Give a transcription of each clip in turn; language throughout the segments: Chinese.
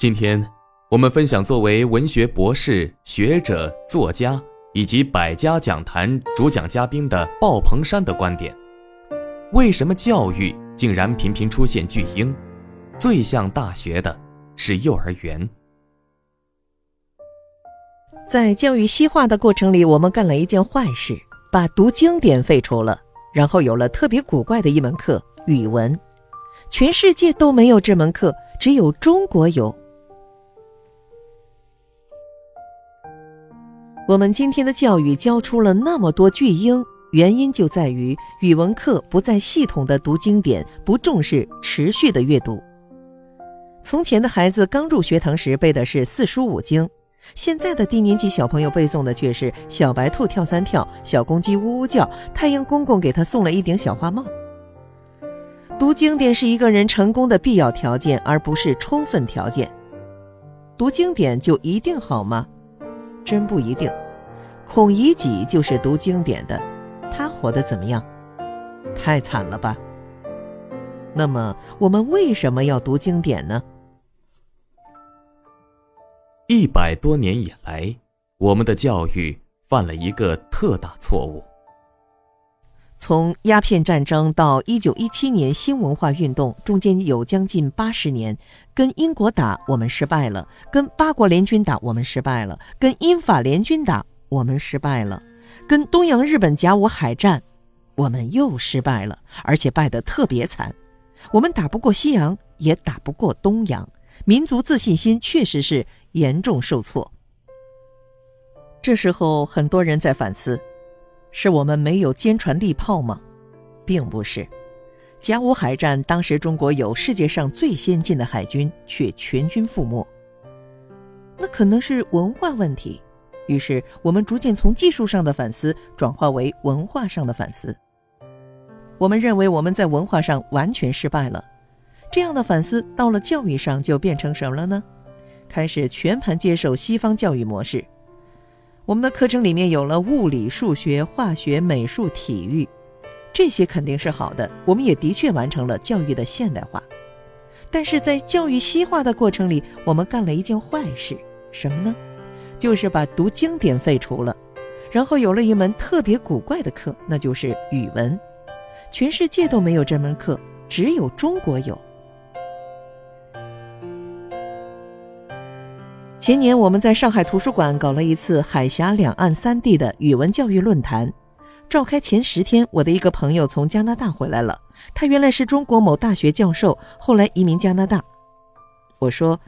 今天，我们分享作为文学博士、学者、作家以及百家讲坛主讲嘉宾的鲍鹏山的观点：为什么教育竟然频频出现巨婴？最像大学的是幼儿园。在教育西化的过程里，我们干了一件坏事，把读经典废除了，然后有了特别古怪的一门课——语文。全世界都没有这门课，只有中国有。我们今天的教育教出了那么多巨婴，原因就在于语文课不再系统的读经典，不重视持续的阅读。从前的孩子刚入学堂时背的是四书五经，现在的低年级小朋友背诵的却是“小白兔跳三跳，小公鸡呜呜叫，太阳公公给他送了一顶小花帽”。读经典是一个人成功的必要条件，而不是充分条件。读经典就一定好吗？真不一定。孔乙己就是读经典的，他活得怎么样？太惨了吧。那么我们为什么要读经典呢？一百多年以来，我们的教育犯了一个特大错误。从鸦片战争到一九一七年新文化运动，中间有将近八十年，跟英国打我们失败了，跟八国联军打我们失败了，跟英法联军打我们失败了，跟东洋日本甲午海战，我们又失败了，而且败得特别惨。我们打不过西洋，也打不过东洋，民族自信心确实是严重受挫。这时候，很多人在反思：是我们没有坚船利炮吗？并不是。甲午海战当时，中国有世界上最先进的海军，却全军覆没。那可能是文化问题。于是，我们逐渐从技术上的反思转化为文化上的反思。我们认为我们在文化上完全失败了，这样的反思到了教育上就变成什么了呢？开始全盘接受西方教育模式。我们的课程里面有了物理、数学、化学、美术、体育，这些肯定是好的，我们也的确完成了教育的现代化。但是在教育西化的过程里，我们干了一件坏事，什么呢？就是把读经典废除了，然后有了一门特别古怪的课，那就是语文。全世界都没有这门课，只有中国有。前年我们在上海图书馆搞了一次海峡两岸三地的语文教育论坛，召开前十天，我的一个朋友从加拿大回来了。他原来是中国某大学教授，后来移民加拿大。我说：“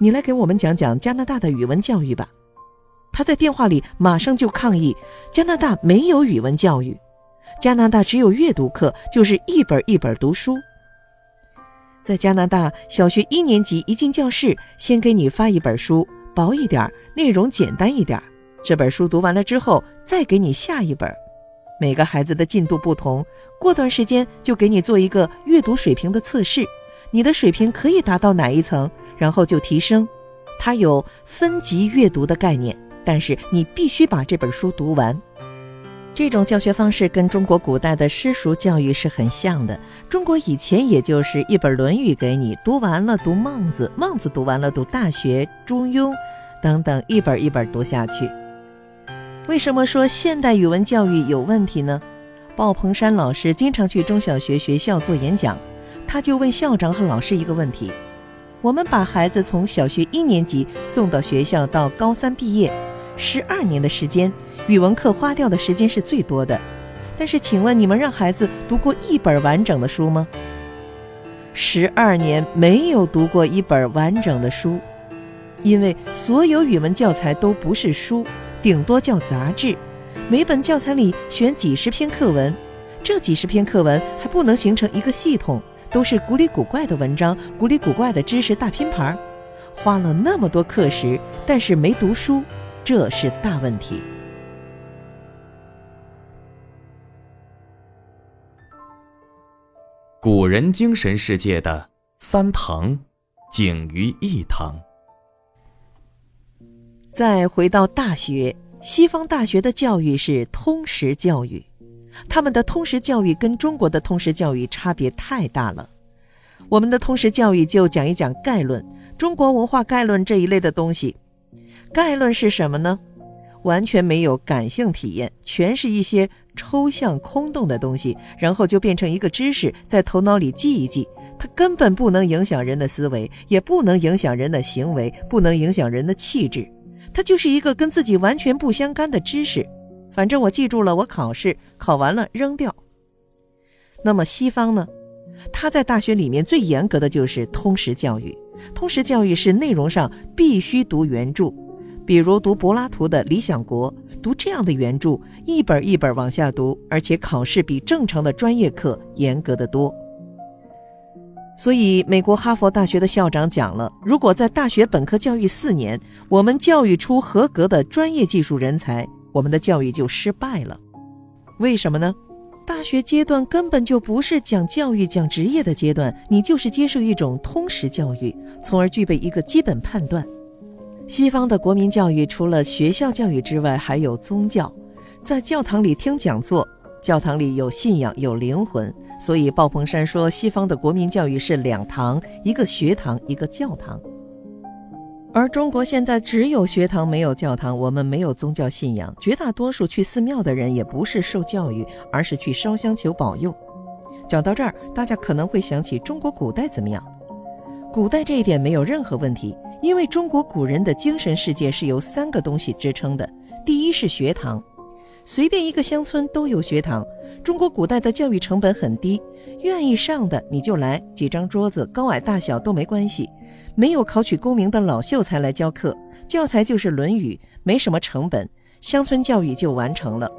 你来给我们讲讲加拿大的语文教育吧。”他在电话里马上就抗议：“加拿大没有语文教育。”加拿大只有阅读课，就是一本一本读书。在加拿大，小学一年级一进教室，先给你发一本书，薄一点，内容简单一点。这本书读完了之后，再给你下一本。每个孩子的进度不同，过段时间就给你做一个阅读水平的测试，你的水平可以达到哪一层，然后就提升。它有分级阅读的概念，但是你必须把这本书读完。这种教学方式跟中国古代的私塾教育是很像的。中国以前也就是一本《论语》给你读完了，读《孟子》，孟子读完了，读《大学》《中庸》等等，一本一本读下去。为什么说现代语文教育有问题呢？鲍鹏山老师经常去中小学学校做演讲，他就问校长和老师一个问题：我们把孩子从小学一年级送到学校到高三毕业。十二年的时间，语文课花掉的时间是最多的。但是，请问你们让孩子读过一本完整的书吗？十二年没有读过一本完整的书，因为所有语文教材都不是书，顶多叫杂志。每本教材里选几十篇课文，这几十篇课文还不能形成一个系统，都是古里古怪的文章，古里古怪的知识大拼盘。花了那么多课时，但是没读书。这是大问题。古人精神世界的三堂，景于一堂。再回到大学，西方大学的教育是通识教育，他们的通识教育跟中国的通识教育差别太大了。我们的通识教育就讲一讲概论，中国文化概论这一类的东西。概论是什么呢？完全没有感性体验，全是一些抽象空洞的东西，然后就变成一个知识，在头脑里记一记。它根本不能影响人的思维，也不能影响人的行为，不能影响人的气质。它就是一个跟自己完全不相干的知识。反正我记住了，我考试考完了扔掉。那么西方呢？他在大学里面最严格的就是通识教育。通识教育是内容上必须读原著。比如读柏拉图的《理想国》，读这样的原著，一本一本往下读，而且考试比正常的专业课严格的多。所以，美国哈佛大学的校长讲了：如果在大学本科教育四年，我们教育出合格的专业技术人才，我们的教育就失败了。为什么呢？大学阶段根本就不是讲教育、讲职业的阶段，你就是接受一种通识教育，从而具备一个基本判断。西方的国民教育除了学校教育之外，还有宗教，在教堂里听讲座，教堂里有信仰，有灵魂。所以鲍鹏山说，西方的国民教育是两堂，一个学堂，一个教堂。而中国现在只有学堂，没有教堂，我们没有宗教信仰，绝大多数去寺庙的人也不是受教育，而是去烧香求保佑。讲到这儿，大家可能会想起中国古代怎么样？古代这一点没有任何问题。因为中国古人的精神世界是由三个东西支撑的，第一是学堂，随便一个乡村都有学堂。中国古代的教育成本很低，愿意上的你就来，几张桌子，高矮大小都没关系。没有考取功名的老秀才来教课，教材就是《论语》，没什么成本，乡村教育就完成了。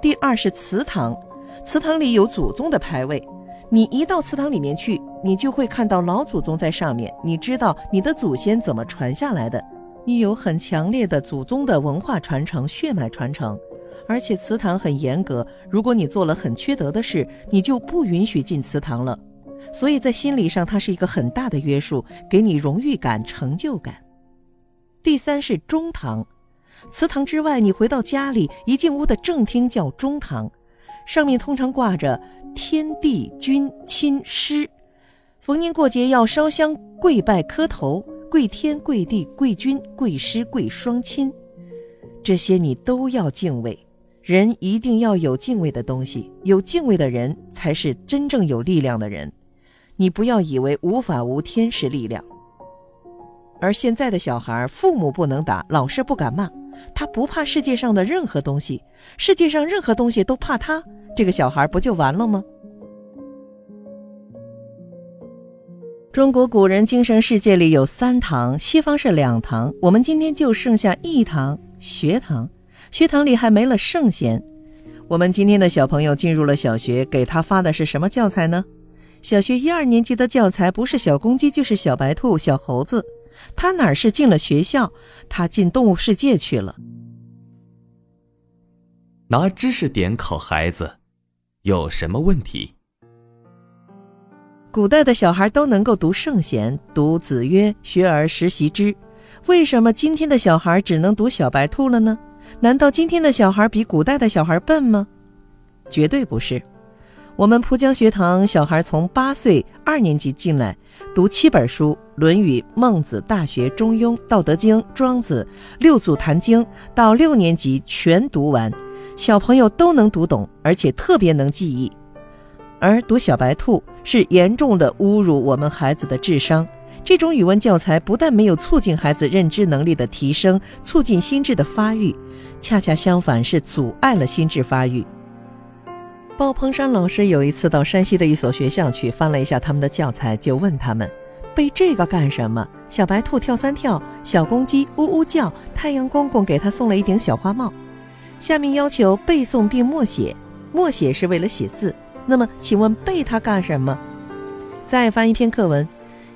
第二是祠堂，祠堂里有祖宗的牌位。你一到祠堂里面去，你就会看到老祖宗在上面。你知道你的祖先怎么传下来的，你有很强烈的祖宗的文化传承、血脉传承。而且祠堂很严格，如果你做了很缺德的事，你就不允许进祠堂了。所以在心理上，它是一个很大的约束，给你荣誉感、成就感。第三是中堂，祠堂之外，你回到家里一进屋的正厅叫中堂，上面通常挂着。天地君亲师，逢年过节要烧香跪拜磕头，跪天跪地跪君跪师跪双亲，这些你都要敬畏。人一定要有敬畏的东西，有敬畏的人才是真正有力量的人。你不要以为无法无天是力量。而现在的小孩，父母不能打，老师不敢骂，他不怕世界上的任何东西，世界上任何东西都怕他。这个小孩不就完了吗？中国古人精神世界里有三堂，西方是两堂，我们今天就剩下一堂学堂。学堂里还没了圣贤。我们今天的小朋友进入了小学，给他发的是什么教材呢？小学一二年级的教材不是小公鸡就是小白兔、小猴子，他哪是进了学校？他进动物世界去了。拿知识点考孩子。有什么问题？古代的小孩都能够读圣贤，读子曰：“学而时习之。”为什么今天的小孩只能读小白兔了呢？难道今天的小孩比古代的小孩笨吗？绝对不是。我们浦江学堂小孩从八岁二年级进来，读七本书，《论语》《孟子》《大学》《中庸》《道德经》《庄子》《六祖坛经》，到六年级全读完。小朋友都能读懂，而且特别能记忆，而读小白兔是严重的侮辱我们孩子的智商。这种语文教材不但没有促进孩子认知能力的提升，促进心智的发育，恰恰相反是阻碍了心智发育。鲍鹏山老师有一次到山西的一所学校去，翻了一下他们的教材，就问他们：“背这个干什么？”小白兔跳三跳，小公鸡呜呜叫，太阳公公给他送了一顶小花帽。下面要求背诵并默写，默写是为了写字。那么，请问背它干什么？再翻一篇课文，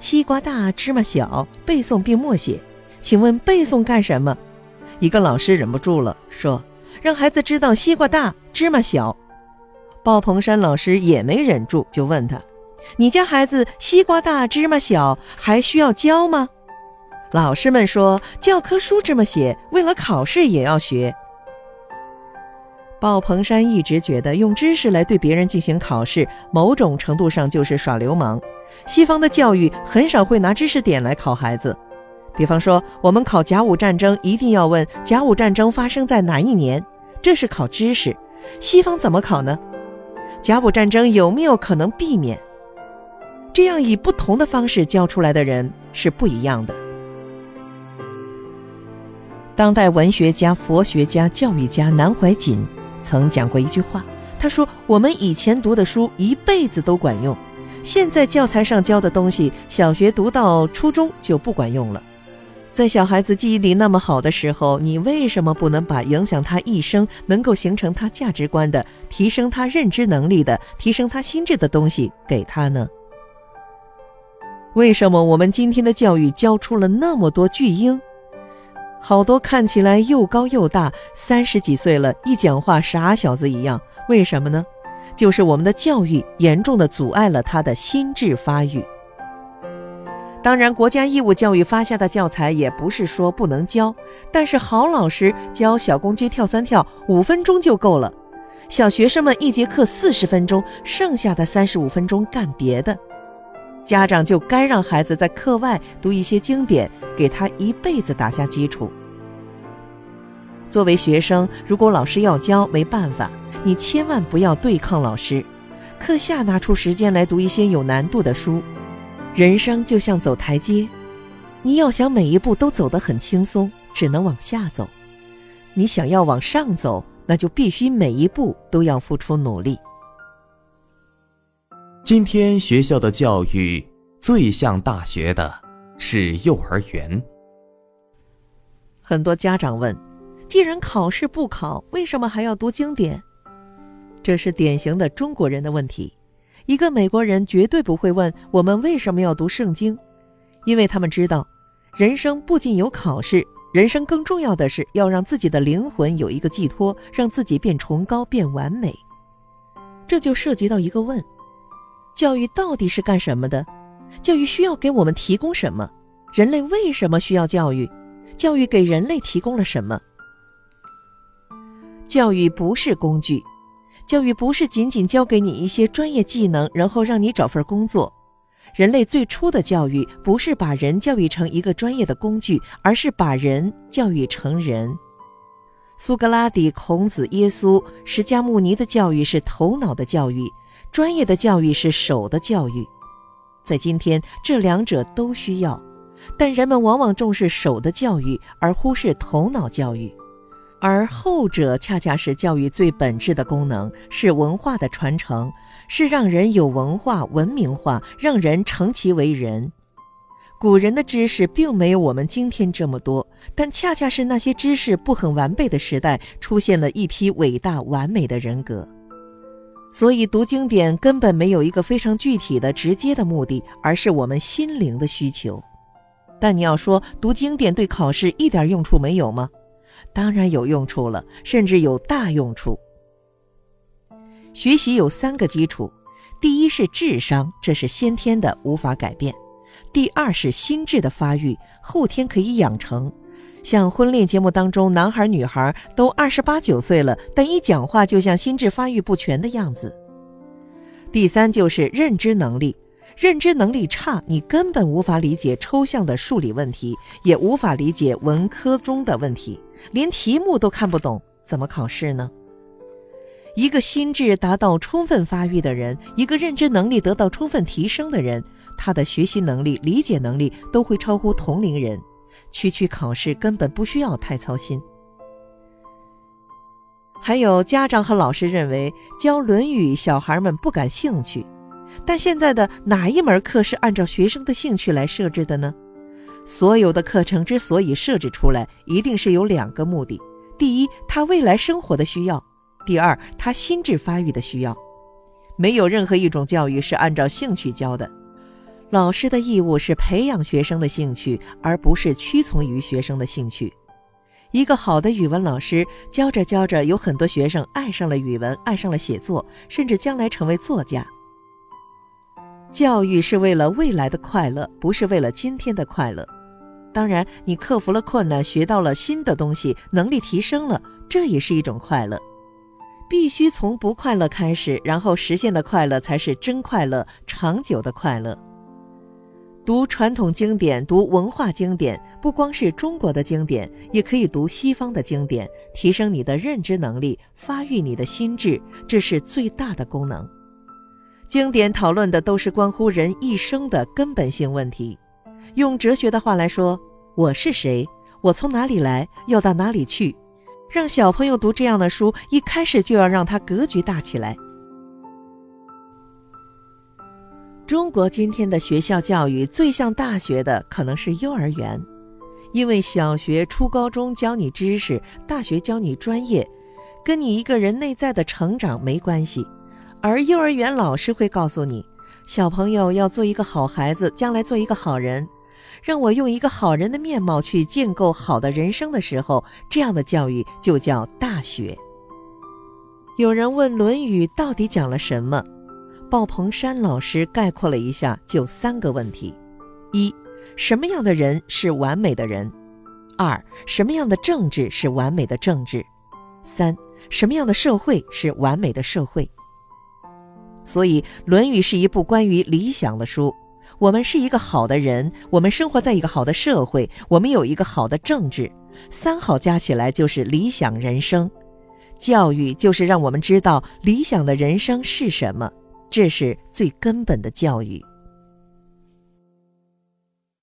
西瓜大芝麻小，背诵并默写。请问背诵干什么？一个老师忍不住了，说：“让孩子知道西瓜大芝麻小。”鲍鹏山老师也没忍住，就问他：“你家孩子西瓜大芝麻小，还需要教吗？”老师们说：“教科书这么写，为了考试也要学。”鲍鹏山一直觉得用知识来对别人进行考试，某种程度上就是耍流氓。西方的教育很少会拿知识点来考孩子。比方说，我们考甲午战争，一定要问甲午战争发生在哪一年，这是考知识。西方怎么考呢？甲午战争有没有可能避免？这样以不同的方式教出来的人是不一样的。当代文学家、佛学家、教育家南怀瑾曾讲过一句话，他说：“我们以前读的书一辈子都管用，现在教材上教的东西，小学读到初中就不管用了。”在小孩子记忆力那么好的时候，你为什么不能把影响他一生、能够形成他价值观的、提升他认知能力的、提升他心智的东西给他呢？为什么我们今天的教育教出了那么多巨婴？好多看起来又高又大，三十几岁了，一讲话傻小子一样。为什么呢？就是我们的教育严重的阻碍了他的心智发育。当然，国家义务教育发下的教材也不是说不能教，但是好老师教小公鸡跳三跳五分钟就够了，小学生们一节课四十分钟，剩下的三十五分钟干别的。家长就该让孩子在课外读一些经典，给他一辈子打下基础。作为学生，如果老师要教，没办法，你千万不要对抗老师，课下拿出时间来读一些有难度的书。人生就像走台阶，你要想每一步都走得很轻松，只能往下走；你想要往上走，那就必须每一步都要付出努力。今天学校的教育最像大学的是幼儿园。很多家长问：既然考试不考，为什么还要读经典？这是典型的中国人的问题。一个美国人绝对不会问我们为什么要读圣经，因为他们知道，人生不仅有考试，人生更重要的是要让自己的灵魂有一个寄托，让自己变崇高、变完美。这就涉及到一个问：教育到底是干什么的？教育需要给我们提供什么？人类为什么需要教育？教育给人类提供了什么？教育不是工具。教育不是仅仅教给你一些专业技能，然后让你找份工作。人类最初的教育不是把人教育成一个专业的工具，而是把人教育成人。苏格拉底、孔子、耶稣、释迦牟尼的教育是头脑的教育，专业的教育是手的教育。在今天，这两者都需要，但人们往往重视手的教育，而忽视头脑教育。而后者恰恰是教育最本质的功能，是文化的传承，是让人有文化、文明化，让人成其为人。古人的知识并没有我们今天这么多，但恰恰是那些知识不很完备的时代，出现了一批伟大完美的人格。所以读经典根本没有一个非常具体的、直接的目的，而是我们心灵的需求。但你要说读经典对考试一点用处没有吗？当然有用处了，甚至有大用处。学习有三个基础：第一是智商，这是先天的，无法改变；第二是心智的发育，后天可以养成。像婚恋节目当中，男孩女孩都二十八九岁了，但一讲话就像心智发育不全的样子。第三就是认知能力。认知能力差，你根本无法理解抽象的数理问题，也无法理解文科中的问题，连题目都看不懂，怎么考试呢？一个心智达到充分发育的人，一个认知能力得到充分提升的人，他的学习能力、理解能力都会超乎同龄人，区区考试根本不需要太操心。还有家长和老师认为教《论语》，小孩们不感兴趣。但现在的哪一门课是按照学生的兴趣来设置的呢？所有的课程之所以设置出来，一定是有两个目的：第一，他未来生活的需要；第二，他心智发育的需要。没有任何一种教育是按照兴趣教的。老师的义务是培养学生的兴趣，而不是屈从于学生的兴趣。一个好的语文老师教着教着，有很多学生爱上了语文，爱上了写作，甚至将来成为作家。教育是为了未来的快乐，不是为了今天的快乐。当然，你克服了困难，学到了新的东西，能力提升了，这也是一种快乐。必须从不快乐开始，然后实现的快乐才是真快乐、长久的快乐。读传统经典，读文化经典，不光是中国的经典，也可以读西方的经典，提升你的认知能力，发育你的心智，这是最大的功能。经典讨论的都是关乎人一生的根本性问题。用哲学的话来说，我是谁？我从哪里来？要到哪里去？让小朋友读这样的书，一开始就要让他格局大起来。中国今天的学校教育最像大学的可能是幼儿园，因为小学、初高中教你知识，大学教你专业，跟你一个人内在的成长没关系。而幼儿园老师会告诉你，小朋友要做一个好孩子，将来做一个好人，让我用一个好人的面貌去建构好的人生的时候，这样的教育就叫大学。有人问《论语》到底讲了什么？鲍鹏山老师概括了一下，就三个问题：一，什么样的人是完美的人？二，什么样的政治是完美的政治？三，什么样的社会是完美的社会？所以，《论语》是一部关于理想的书。我们是一个好的人，我们生活在一个好的社会，我们有一个好的政治，三好加起来就是理想人生。教育就是让我们知道理想的人生是什么。这是最根本的教育。